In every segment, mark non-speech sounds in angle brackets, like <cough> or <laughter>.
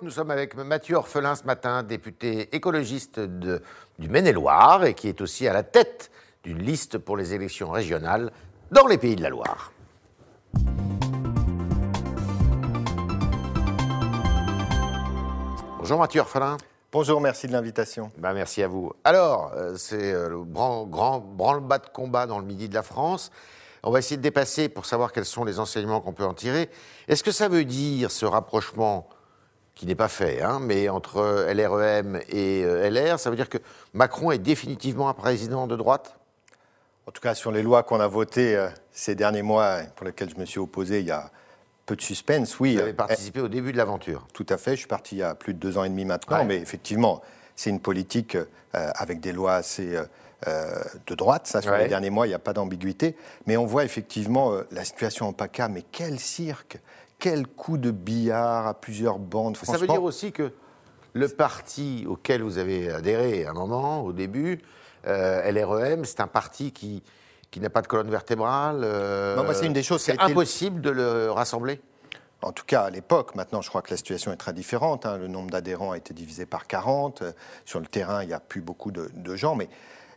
Nous sommes avec Mathieu Orphelin ce matin, député écologiste de, du Maine-et-Loire et qui est aussi à la tête d'une liste pour les élections régionales dans les pays de la Loire. Bonjour Mathieu Orphelin. Bonjour, merci de l'invitation. Ben, merci à vous. Alors, euh, c'est euh, le grand, grand branle-bas de combat dans le midi de la France. On va essayer de dépasser pour savoir quels sont les enseignements qu'on peut en tirer. Est-ce que ça veut dire ce rapprochement qui n'est pas fait, hein, mais entre LREM et LR, ça veut dire que Macron est définitivement un président de droite? En tout cas, sur les lois qu'on a votées euh, ces derniers mois, pour lesquelles je me suis opposé, il y a peu de suspense, oui. Vous avez participé au début de l'aventure. Tout à fait, je suis parti il y a plus de deux ans et demi maintenant, mais effectivement, c'est une politique euh, avec des lois assez euh, de droite, ça, sur les derniers mois, il n'y a pas d'ambiguïté. Mais on voit effectivement la situation en PACA, mais quel cirque quel coup de billard à plusieurs bandes. Ça veut dire aussi que le parti auquel vous avez adhéré à un moment, au début, euh, LREM, c'est un parti qui, qui n'a pas de colonne vertébrale. Euh, c'est une des choses. C'est impossible de le rassembler en tout cas, à l'époque, maintenant, je crois que la situation est très différente. Hein. Le nombre d'adhérents a été divisé par 40. Sur le terrain, il n'y a plus beaucoup de, de gens. Mais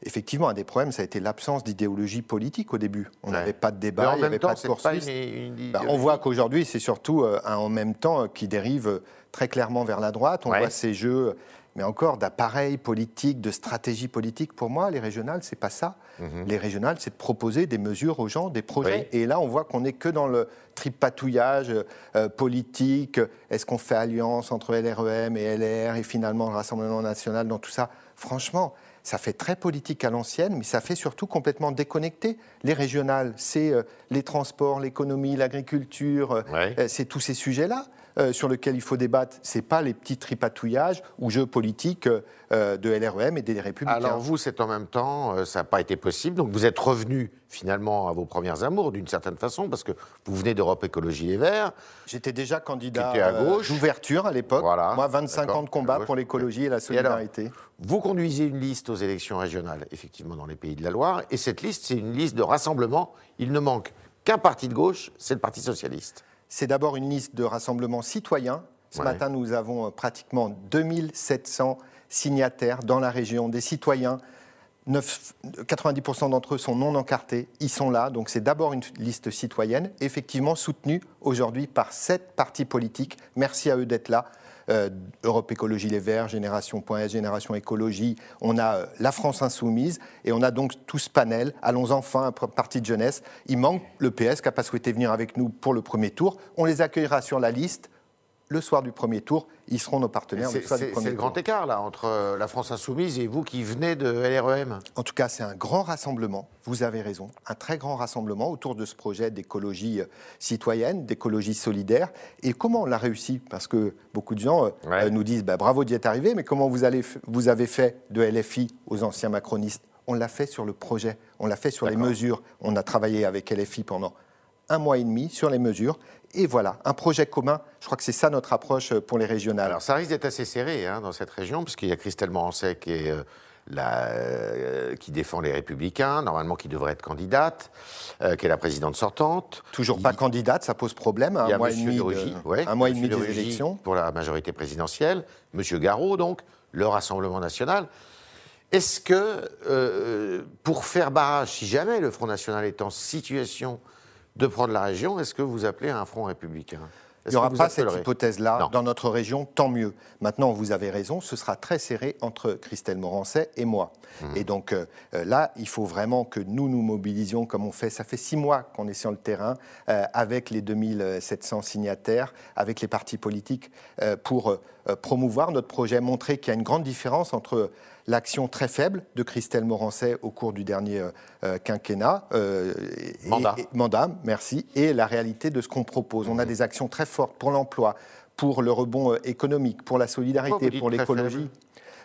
effectivement, un des problèmes, ça a été l'absence d'idéologie politique au début. On n'avait pas de débat, il n'y avait pas de poursuite. Ben, on voit qu'aujourd'hui, c'est surtout euh, un en même temps qui dérive très clairement vers la droite. On voit ces jeux, mais encore d'appareils politiques, de stratégie politique. Pour moi, les régionales, c'est pas ça. Mhm. Les régionales, c'est de proposer des mesures aux gens, des projets. Et là, on voit qu'on n'est que dans le tripatouillage euh, politique. Est-ce qu'on fait alliance entre LREM et LR et finalement le Rassemblement national dans tout ça? Franchement, ça fait très politique à l'ancienne, mais ça fait surtout complètement déconnecté. Les régionales, c'est euh, les transports, l'économie, l'agriculture, euh, euh, c'est tous ces sujets-là. Sur lesquels il faut débattre, c'est pas les petits tripatouillages ou jeux politiques de LREM et des Républicains. Alors vous, c'est en même temps, ça n'a pas été possible, donc vous êtes revenu finalement à vos premières amours d'une certaine façon, parce que vous venez d'Europe Écologie Les Verts. J'étais déjà candidat à gauche. d'ouverture à l'époque. Moi, 25 ans de combat pour l'écologie et la solidarité. Vous conduisez une liste aux élections régionales, effectivement, dans les pays de la Loire, et cette liste, c'est une liste de rassemblement. Il ne manque qu'un parti de gauche, c'est le Parti socialiste. C'est d'abord une liste de rassemblement citoyen. Ce matin, nous avons euh, pratiquement 2700 signataires dans la région, des citoyens. 90% d'entre eux sont non encartés, ils sont là, donc c'est d'abord une liste citoyenne, effectivement soutenue aujourd'hui par sept partis politiques. Merci à eux d'être là. Euh, Europe Écologie Les Verts, Génération.s, Génération Écologie, on a euh, la France Insoumise, et on a donc tout ce panel. Allons enfin, parti de jeunesse. Il manque le PS qui n'a pas souhaité venir avec nous pour le premier tour. On les accueillera sur la liste le soir du premier tour, ils seront nos partenaires. C'est le grand écart là entre euh, la France insoumise et vous qui venez de LREM. En tout cas, c'est un grand rassemblement. Vous avez raison, un très grand rassemblement autour de ce projet d'écologie euh, citoyenne, d'écologie solidaire. Et comment on l'a réussi? Parce que beaucoup de gens euh, nous disent bah, bravo d'y être arrivé, mais comment vous, allez, vous avez fait de LFI aux anciens macronistes? On l'a fait sur le projet, on l'a fait sur les mesures. On a travaillé avec LFI pendant un mois et demi sur les mesures. Et voilà, un projet commun. Je crois que c'est ça notre approche euh, pour les régionales. Alors ça risque d'être assez serré hein, dans cette région, puisqu'il y a Christelle Morancet qui, est, euh, euh, qui défend les Républicains, normalement qui devrait être candidate, qui est la présidente sortante. Toujours pas candidate, ça pose problème. Un, mois, et demi de, un mois et demi des élections. Pour la majorité présidentielle. Monsieur Garot, donc, le Rassemblement national. Est-ce que, pour faire barrage, si jamais le Front National est en situation de prendre la région, est-ce que vous appelez un front républicain? Il n'y aura pas cette hypothèse-là dans notre région, tant mieux. Maintenant, vous avez raison, ce sera très serré entre Christelle Morancet et moi. Mmh. Et donc euh, euh, là, il faut vraiment que nous nous mobilisions comme on fait. Ça fait six mois qu'on est sur le terrain euh, avec les 2700 signataires, avec les partis politiques, pour promouvoir notre projet, montrer qu'il y a une grande différence entre l'action très faible de Christelle Morancet au cours du dernier euh, quinquennat. Euh, mandat. mandat, merci. Et la réalité de ce qu'on propose. On a mmh. des actions très fortes pour l'emploi, pour le rebond euh, économique, pour la solidarité, pour l'écologie.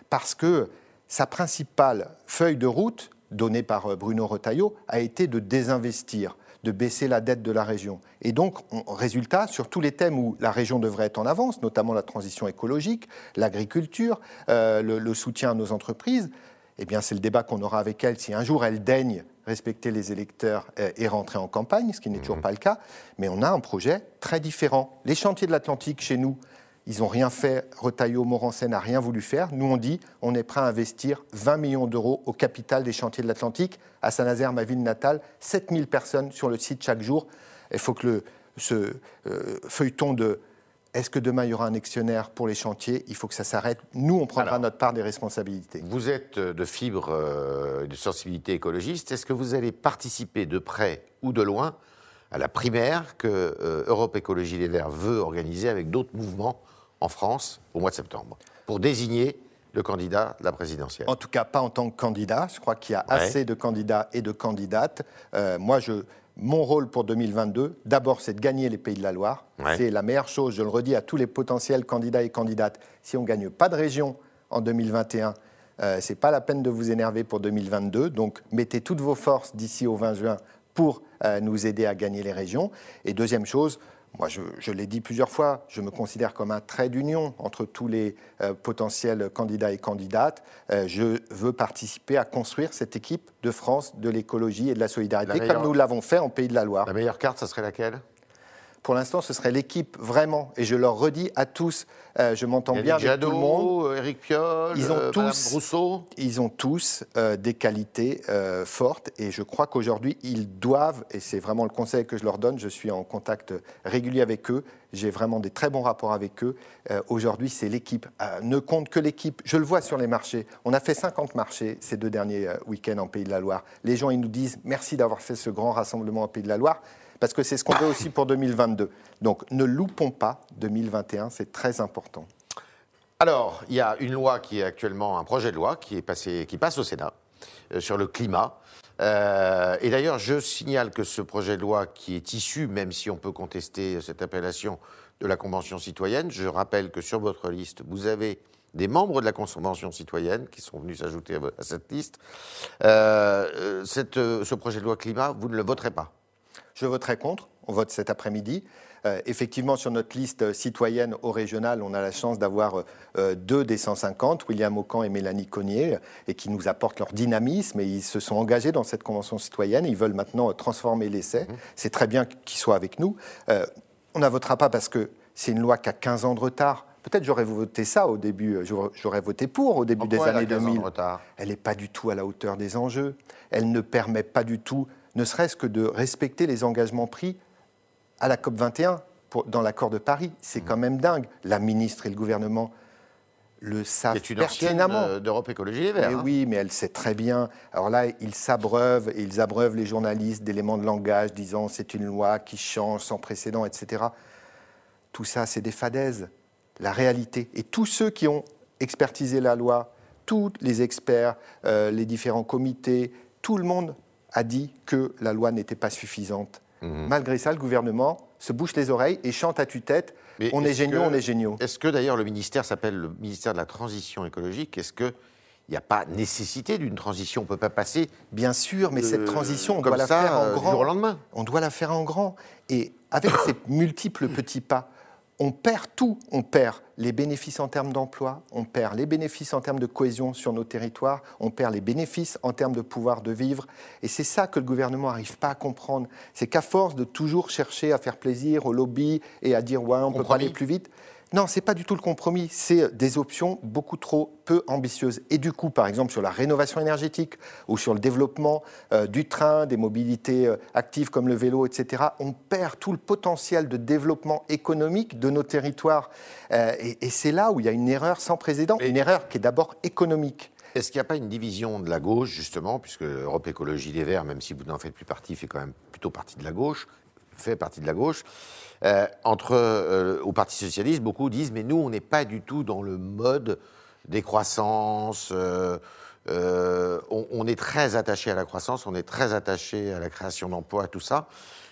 Parce que sa principale feuille de route, donnée par Bruno Retailleau, a été de désinvestir de baisser la dette de la région. Et donc, résultat, sur tous les thèmes où la région devrait être en avance, notamment la transition écologique, l'agriculture, euh, le, soutien à nos entreprises, eh bien, c'est le débat qu'on aura avec elle si un jour elle daigne respecter les électeurs euh, et rentrer en campagne, ce qui n'est toujours mmh. pas le cas. Mais on a un projet très différent. Les chantiers de l'Atlantique chez nous, Ils n'ont rien fait. Retailleau, Morancet n'a rien voulu faire. Nous, on dit on est prêt à investir 20 millions d'euros au capital des chantiers de l'Atlantique. À Saint-Nazaire, ma ville natale, 7000 personnes sur le site chaque jour. Il faut que le, ce euh, feuilleton de est-ce que demain il y aura un actionnaire pour les chantiers? Il faut que ça s'arrête. Nous, on prendra notre part des responsabilités. Vous êtes de fibre euh, de sensibilité écologiste. Est-ce que vous allez participer de près ou de loin à la primaire que euh, Europe Écologie Les Verts veut organiser avec d'autres mouvements en France au mois de septembre pour désigner le candidat de la présidentielle En tout cas, pas en tant que candidat. Je crois qu'il y a assez de candidats et de candidates. moi, je, mon rôle pour 2022, d'abord, c'est de gagner les Pays de la Loire. C'est la meilleure chose, je le redis à tous les potentiels candidats et candidates. Si on ne gagne pas de région en 2021, euh, ce n'est pas la peine de vous énerver pour 2022. Donc, mettez toutes vos forces d'ici au 20 juin pour euh, nous aider à gagner les régions. Et deuxième chose, moi, je, l'ai dit plusieurs fois, je me considère comme un trait d'union entre tous les euh, potentiels candidats et candidates. Euh, je veux participer à construire cette équipe de France de l'écologie et de la solidarité, comme nous l'avons fait en Pays de la Loire. La meilleure carte, ça serait laquelle? Pour l'instant, ce serait l'équipe vraiment. Et je leur redis à tous, euh, je m'entends bien avec tout le monde. Eric Piolle, ils ont euh, tous, Rousseau. Ils ont tous euh, des qualités fortes. Et je crois qu'aujourd'hui, ils doivent, et c'est vraiment le conseil que je leur donne, je suis en contact régulier avec eux, j'ai vraiment des très bons rapports avec eux. aujourd'hui, c'est l'équipe. ne compte que l'équipe. Je le vois sur les marchés. On a fait 50 marchés ces deux derniers week-ends en Pays de la Loire. Les gens, ils nous disent merci d'avoir fait ce grand rassemblement en Pays de la Loire parce que c'est ce qu'on veut aussi pour 2022. Donc ne loupons pas 2021, c'est très important. Alors, il y a une loi qui est actuellement, un projet de loi qui, est passé, qui passe au Sénat euh, sur le climat. Euh, et d'ailleurs, je signale que ce projet de loi qui est issu, même si on peut contester cette appellation, de la Convention citoyenne, je rappelle que sur votre liste, vous avez des membres de la Convention citoyenne qui sont venus s'ajouter à cette liste. Euh, ce projet de loi climat, vous ne le voterez pas je voterai contre. On vote cet après-midi. Euh, effectivement, sur notre liste citoyenne au régional, on a la chance d'avoir euh, deux des 150, William Aucan et Mélanie Cognier, et qui nous apportent leur dynamisme. Et ils se sont engagés dans cette convention citoyenne. Ils veulent maintenant transformer l'essai. Mmh. C'est très bien qu'ils soient avec nous. Euh, on ne votera pas parce que c'est une loi qui a 15 ans de retard. Peut-être j'aurais voté ça au début, j'aurais voté pour au début des années 2000. Elle n'est pas du tout à la hauteur des enjeux. Elle ne permet pas du tout ne serait-ce que de respecter les engagements pris à la COP 21 dans l'accord de Paris. C'est quand même dingue. La ministre et le gouvernement le savent C'est une pertinemment. d'Europe Écologie Les Verts. Hein. Oui, mais elle sait très bien. Alors là, ils s'abreuvent et ils abreuvent les journalistes d'éléments de langage disant c'est une loi qui change sans précédent, etc. Tout ça, c'est des fadaises. La réalité. Et tous ceux qui ont expertisé la loi, tous les experts, euh, les différents comités, tout le monde a dit que la loi n'était pas suffisante. Mhm. Malgré ça, le gouvernement se bouche les oreilles et chante à tue-tête on est, géniaux, on est géniaux. Est-ce que d'ailleurs le ministère s'appelle le ministère de la Transition écologique Est-ce qu'il n'y a pas nécessité d'une transition? On ne peut pas passer. Bien sûr, mais cette transition, on doit la faire en grand. Jour au lendemain. On doit la faire en grand. Et avec <coughs> ces multiples petits pas, on perd tout. On perd les bénéfices en termes d'emploi, on perd les bénéfices en termes de cohésion sur nos territoires, on perd les bénéfices en termes de pouvoir de vivre. Et c'est ça que le gouvernement n'arrive pas à comprendre. C'est qu'à force de toujours chercher à faire plaisir au lobby et à dire ouais, on, peut pas aller plus vite, non, ce n'est pas du tout le compromis. C'est des options beaucoup trop peu ambitieuses. Et du coup, par exemple, sur la rénovation énergétique ou sur le développement euh, du train, des mobilités euh, actives comme le vélo, etc., on perd tout le potentiel de développement économique de nos territoires. Euh, et, c'est là où il y a une erreur sans précédent, une erreur qui est d'abord économique. Est-ce qu'il n'y a pas une division de la gauche, justement, puisque Europe Écologie Les Verts, même si vous n'en faites plus partie, fait quand même plutôt partie de la gauche, fait partie de la gauche. Euh, entre, euh, au Parti socialiste, beaucoup disent mais nous, on n'est pas du tout dans le mode décroissance. Euh, on, on, est très attaché à la croissance, on est très attaché à la création d'emplois, tout ça.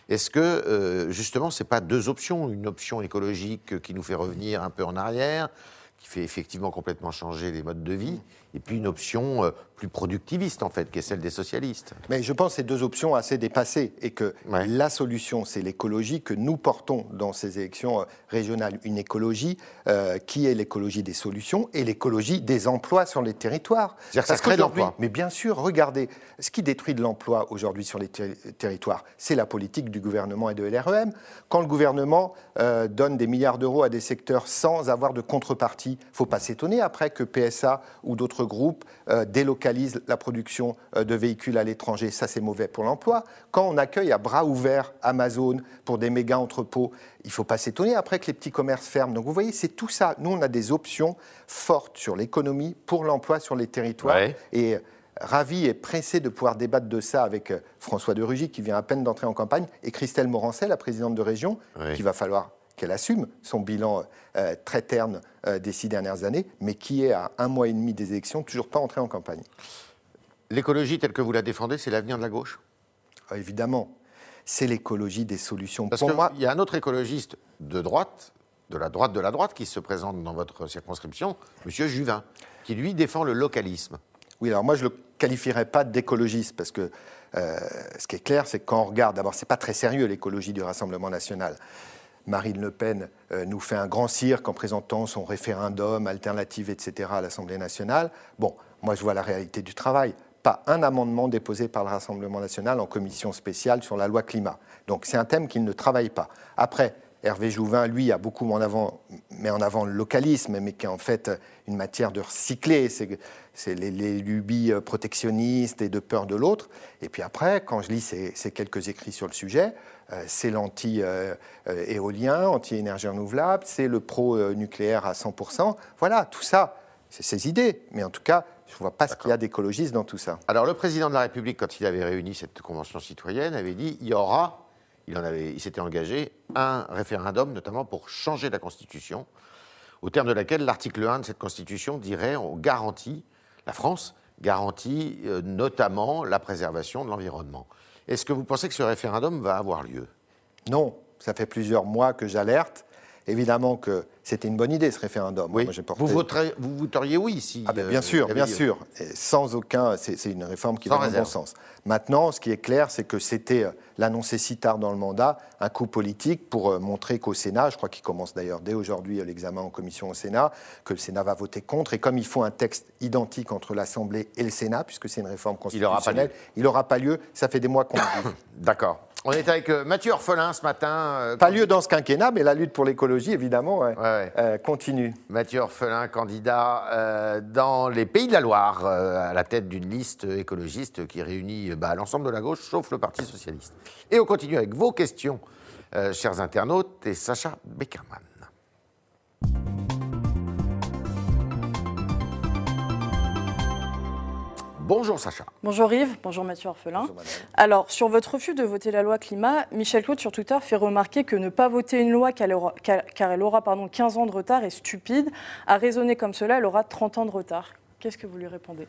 Est-ce que justement, c'est pas deux options, une option écologique qui nous fait revenir un peu en arrière, qui fait effectivement complètement changer les modes de vie, et puis une option euh, plus productiviste, en fait, qui est celle des socialistes. Mais je pense que ces deux options assez dépassées, et que la solution, c'est l'écologie que nous portons dans ces élections euh, régionales. Une écologie euh, qui est l'écologie des solutions et l'écologie des emplois sur les territoires. C'est-à-dire que ça crée de l'emploi. Mais bien sûr, regardez, ce qui détruit de l'emploi aujourd'hui sur les territoires, c'est la politique du gouvernement et de l'REM. Quand le gouvernement donne des milliards d'euros à des secteurs sans avoir de contrepartie, il ne faut pas s'étonner après que PSA ou d'autres groupes euh, délocalisent la production euh, de véhicules à l'étranger. Ça, c'est mauvais pour l'emploi. Quand on accueille à bras ouverts Amazon pour des méga entrepôts, il ne faut pas s'étonner après que les petits commerces ferment. Donc vous voyez, c'est tout ça. Nous, on a des options fortes sur l'économie, pour l'emploi sur les territoires. Et euh, ravi et pressé de pouvoir débattre de ça avec François de Rugy, qui vient à peine d'entrer en campagne, et Christelle Morancet, la présidente de région, qu'il va falloir qu'elle assume son bilan euh, très terne euh, des six dernières années, mais qui est à un mois et demi des élections toujours pas entré en campagne. L'écologie telle que vous la défendez, c'est l'avenir de la gauche? Ah, Évidemment. C'est l'écologie des solutions. Parce qu'il y a un autre écologiste de droite, de la droite de la droite, qui se présente dans votre circonscription, M. Juvin, qui lui défend le localisme. Oui, alors moi je ne le qualifierais pas d'écologiste, parce que euh, ce qui est clair, c'est que quand on regarde, d'abord, ce n'est pas très sérieux l'écologie du Rassemblement national. Marine Le Pen euh, nous fait un grand cirque en présentant son référendum alternative, etc. à l'Assemblée nationale. Bon, moi je vois la réalité du travail. Pas un amendement déposé par le Rassemblement national en commission spéciale sur la loi climat. Donc c'est un thème qu'il ne travaille pas. Après, Hervé Jouvin, lui, a beaucoup en avant, en avant le localisme, mais qui est en fait une matière de recycler. C'est les, lubies protectionnistes et de peur de l'autre. Et puis après, quand je lis ces quelques écrits sur le sujet, euh, c'est l'anti-éolien, anti-énergie renouvelable, c'est le pro-nucléaire à 100%. Voilà, tout ça, c'est ses idées. Mais en tout cas, je ne vois pas ce qu'il y a d'écologiste dans tout ça. Alors, le président de la République, quand il avait réuni cette convention citoyenne, avait dit il y aura, il, en avait, il s'était engagé, un référendum, notamment pour changer la Constitution, au terme de laquelle l'article 1 de cette Constitution dirait on garantit, la France garantit euh, notamment la préservation de l'environnement. Est-ce que vous pensez que ce référendum va avoir lieu? Non, ça fait plusieurs mois que j'alerte. Évidemment que c'était une bonne idée ce référendum. Oui. vous, vous voteriez oui si. Ah ben, bien sûr, bien sûr. sans aucun. C'est une réforme qui va dans le bon sens. Maintenant, ce qui est clair, c'est que c'était euh, l'annoncer si tard dans le mandat, un coup politique pour euh, montrer qu'au Sénat, je crois qu'il commence d'ailleurs dès aujourd'hui euh, l'examen en commission au Sénat, que le Sénat va voter contre. Et comme il faut un texte identique entre l'Assemblée et le Sénat, puisque c'est une réforme constitutionnelle, il n'aura pas, lieu. Ça fait des mois qu'on. <coughs> D'accord. On est avec euh, Mathieu Orphelin ce matin. Euh, Pas lieu dans ce quinquennat, mais la lutte pour l'écologie, évidemment, euh, continue. Mathieu Orphelin, candidat dans les Pays de la Loire, à la tête d'une liste écologiste qui réunit bah, l'ensemble de la gauche, sauf le Parti socialiste. Et on continue avec vos questions, chers internautes, et Sacha Beckerman. Bonjour Sacha. Bonjour Yves, bonjour Mathieu Orphelin. Alors, sur votre refus de voter la loi climat, Michel Claude sur Twitter fait remarquer que ne pas voter une loi car elle aura, pardon, 15 ans de retard est stupide. À raisonner comme cela, elle aura 30 ans de retard. Qu'est-ce que vous lui répondez?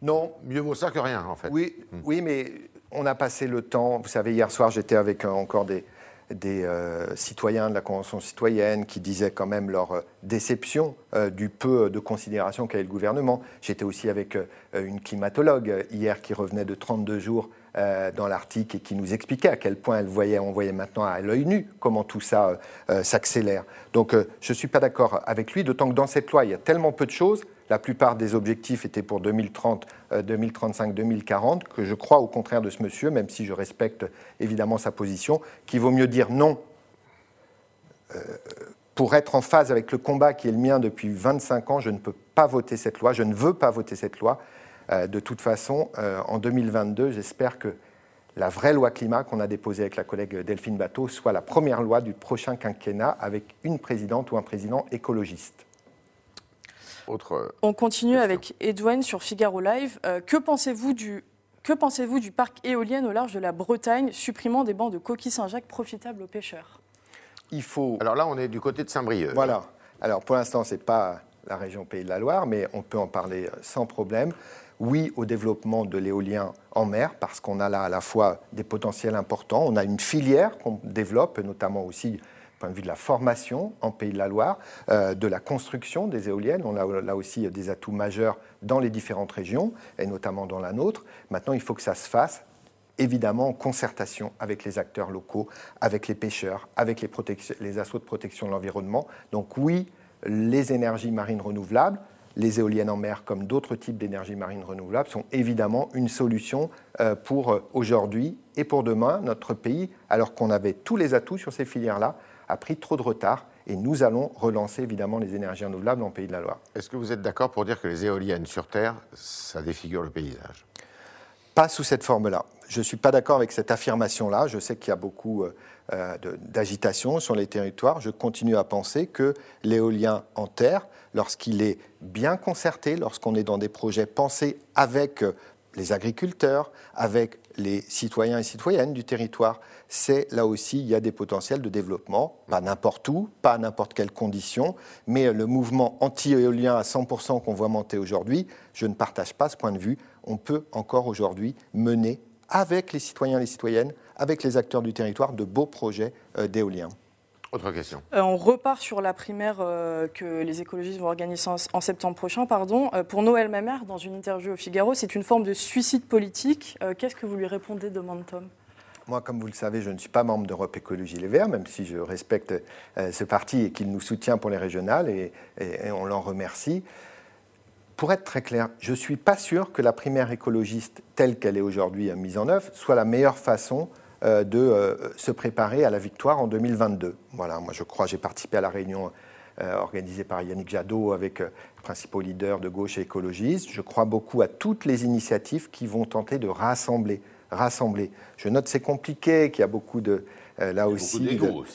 Non. Mieux vaut ça que rien, en fait. Oui, hmm. oui mais on a passé le temps. Vous savez, hier soir, j'étais avec euh, encore des, des euh, citoyens de la Convention citoyenne qui disaient quand même leur euh, déception euh, du peu de considération qu'avait le gouvernement. J'étais aussi avec une climatologue hier qui revenait de 32 jours dans l'Arctique et qui nous expliquait à quel point elle voyait, on voyait maintenant à l'œil nu comment tout ça s'accélère. Donc je ne suis pas d'accord avec lui, d'autant que dans cette loi, il y a tellement peu de choses la plupart des objectifs étaient pour 2030, 2035, 2040, que je crois au contraire de ce monsieur, même si je respecte évidemment sa position, qu'il vaut mieux dire non euh, pour être en phase avec le combat qui est le mien depuis 25 ans, je ne peux pas voter cette loi, je ne veux pas voter cette loi. Euh, de toute façon, euh, en 2022, j'espère que la vraie loi climat qu'on a déposée avec la collègue Delphine Bateau soit la première loi du prochain quinquennat avec une présidente ou un président écologiste. Euh, On continue avec Edouane sur Figaro Live. Euh, que pensez-vous du, que pensez-vous du parc éolien au large de la Bretagne, supprimant des bancs de coquilles Saint-Jacques profitables aux pêcheurs? Il faut. Alors là, on est du côté de Saint-Brieuc. Voilà. Alors pour l'instant, ce n'est pas la région Pays de la Loire, mais on peut en parler sans problème. Oui au développement de l'éolien en mer, parce qu'on a là à la fois des potentiels importants, on a une filière qu'on développe, notamment aussi point de de la formation en Pays de la Loire, euh, de la construction des éoliennes. On a là aussi des atouts majeurs dans les différentes régions, et notamment dans la nôtre. Maintenant, il faut que ça se fasse évidemment en concertation avec les acteurs locaux, avec les pêcheurs, avec les, les assauts de protection de l'environnement. Donc oui, les énergies marines renouvelables, les éoliennes en mer comme d'autres types d'énergies marines renouvelables sont évidemment une solution euh, pour euh, aujourd'hui et pour demain. Notre pays, alors qu'on avait tous les atouts sur ces filières-là, a pris trop de retard et nous allons relancer évidemment les énergies renouvelables en Pays de la Loire. Est-ce que vous êtes d'accord pour dire que les éoliennes sur Terre, ça défigure le paysage? Pas sous cette forme-là. Je ne suis pas d'accord avec cette affirmation-là. Je sais qu'il y a beaucoup euh, d'agitation sur les territoires. Je continue à penser que l'éolien en terre, lorsqu'il est bien concerté, lorsqu'on est dans des projets pensés avec euh, les agriculteurs, avec les citoyens et citoyennes du territoire, c'est là aussi, il y a des potentiels de développement, pas n'importe où, pas à n'importe quelle condition, mais le mouvement anti-éolien à 100% qu'on voit monter aujourd'hui, je ne partage pas ce point de vue. On peut encore aujourd'hui mener avec les citoyens et les citoyennes, avec les acteurs du territoire, de beaux projets euh, d'éolien. Autre question. Euh, on repart sur la primaire euh, que les écologistes vont organiser en, septembre prochain. Pardon. Euh, pour Noël Mamère, dans une interview au Figaro, c'est une forme de suicide politique. Qu'est-ce que vous lui répondez, demande Tom moi, comme vous le savez, je ne suis pas membre d'Europe Écologie Les Verts, même si je respecte ce parti et qu'il nous soutient pour les régionales, et, et on l'en remercie. Pour être très clair, je ne suis pas sûr que la primaire écologiste telle qu'elle est aujourd'hui mise en œuvre soit la meilleure façon euh, de euh, se préparer à la victoire en 2022. Voilà, moi je crois, j'ai participé à la réunion euh, organisée par Yannick Jadot avec les principaux leaders de gauche et écologistes. Je crois beaucoup à toutes les initiatives qui vont tenter de rassembler. rassembler. Je note c'est compliqué, qu'il y a beaucoup de... là aussi,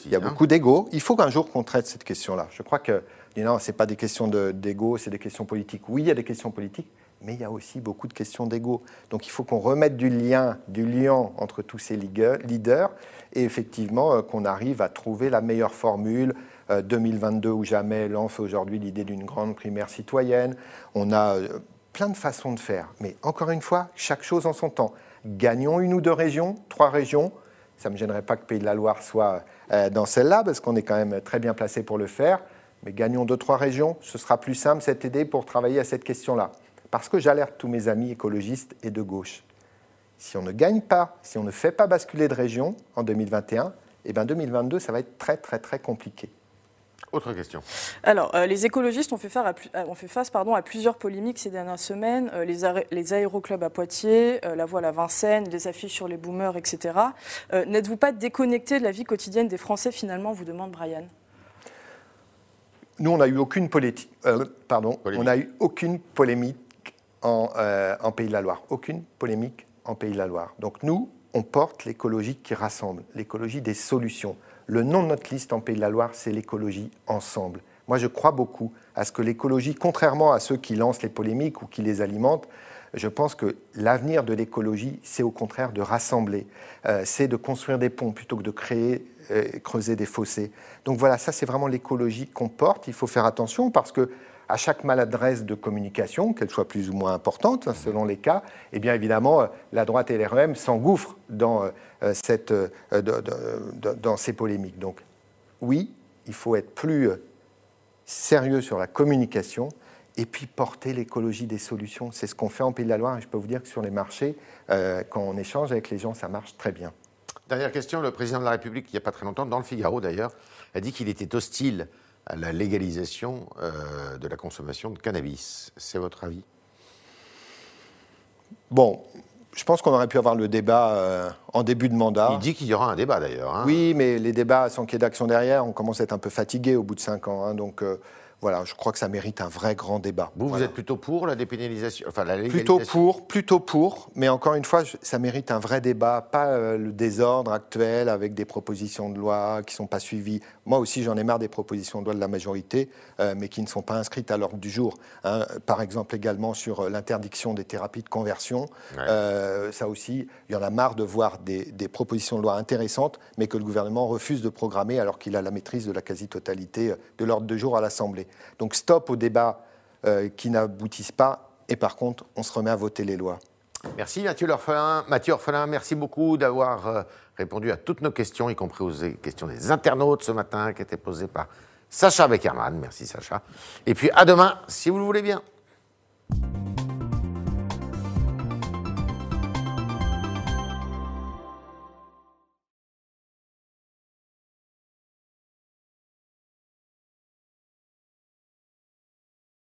il y a beaucoup d'ego. Il faut qu'un jour qu'on traite cette question-là. Je crois que non, ce n'est pas des questions d'ego, c'est des questions politiques. Oui, il y a des questions politiques, mais il y a aussi beaucoup de questions d'ego. Donc il faut qu'on remette du lien, du lien entre tous ces leaders et effectivement euh, qu'on arrive à trouver la meilleure formule. 2022 euh, ou jamais lance aujourd'hui l'idée d'une grande primaire citoyenne. On a euh, plein de façons de faire. Mais encore une fois, chaque chose en son temps. Gagnons une ou deux régions, trois régions. Ça ne me gênerait pas que Pays de la Loire soit dans celle-là, parce qu'on est quand même très bien placé pour le faire. Mais gagnons deux, trois régions, ce sera plus simple cette idée pour travailler à cette question-là. Parce que j'alerte tous mes amis écologistes et de gauche. Si on ne gagne pas, si on ne fait pas basculer de région en 2021, eh bien 2022, ça va être très très très compliqué. Autre question. Alors, euh, les écologistes ont fait, euh, fait face pardon, à plusieurs polémiques ces dernières semaines. Euh, les, les, aéroclubs à Poitiers, la voile à Vincennes, les affiches sur les boomers, etc. N'êtes-vous pas déconnecté de la vie quotidienne des Français finalement, vous demande Brian Nous, on n'a eu aucune politique. pardon, on n'a eu aucune polémique euh, en, Pays de la Loire. Aucune polémique en Pays de la Loire. Donc nous, on porte l'écologie qui rassemble, l'écologie des solutions. Le nom de notre liste en Pays de la Loire, c'est l'écologie ensemble. Moi, je crois beaucoup à ce que l'écologie, contrairement à ceux qui lancent les polémiques ou qui les alimentent, je pense que l'avenir de l'écologie, c'est au contraire de rassembler, euh, c'est de construire des ponts plutôt que de euh, creuser des fossés. Donc voilà, ça c'est vraiment l'écologie qu'on porte. Il faut faire attention parce que à chaque maladresse de communication, qu'elle soit plus ou moins importante hein, selon les cas, eh bien évidemment, euh, la droite et l'REM s'engouffrent dans, euh, euh, cette, dans ces polémiques. Donc oui, il faut être plus sérieux sur la communication et puis porter l'écologie des solutions. C'est ce qu'on fait en Pays de la Loire et je peux vous dire que sur les marchés, quand on échange avec les gens, ça marche très bien. Dernière question, le président de la République, il n'y a pas très longtemps, dans le Figaro d'ailleurs, a dit qu'il était hostile à la légalisation euh, de la consommation de cannabis. C'est votre avis? Bon, je pense qu'on aurait pu avoir le débat euh, en début de mandat. Il dit qu'il y aura un débat d'ailleurs. Hein. Oui, mais les débats sans qu'il y ait d'action derrière, on commence à être un peu fatigué au bout de cinq ans. Hein, donc euh, voilà, je crois que ça mérite un vrai grand débat. Vous, vous êtes plutôt pour la dépénalisation, enfin la légalisation? Plutôt pour, plutôt pour, mais encore une fois, ça mérite un vrai débat, pas euh, le désordre actuel avec des propositions de loi qui ne sont pas suivies. Moi aussi, j'en ai marre des propositions de loi de la majorité, euh, mais qui ne sont pas inscrites à l'ordre du jour. Hein. Par exemple, également sur euh, l'interdiction des thérapies de conversion. ça aussi, il y en a marre de voir des, des, propositions de loi intéressantes, mais que le gouvernement refuse de programmer alors qu'il a la maîtrise de la quasi-totalité de l'ordre du jour à l'Assemblée. Donc stop aux débats euh, qui n'aboutissent pas, et par contre, on se remet à voter les lois. Merci Mathieu Orphelin. Mathieu Orphelin, merci beaucoup d'avoir euh, répondu à toutes nos questions, y compris aux questions des internautes ce matin qui étaient posées par Sacha Beckerman. Merci Sacha. Et puis à demain, si vous le voulez bien.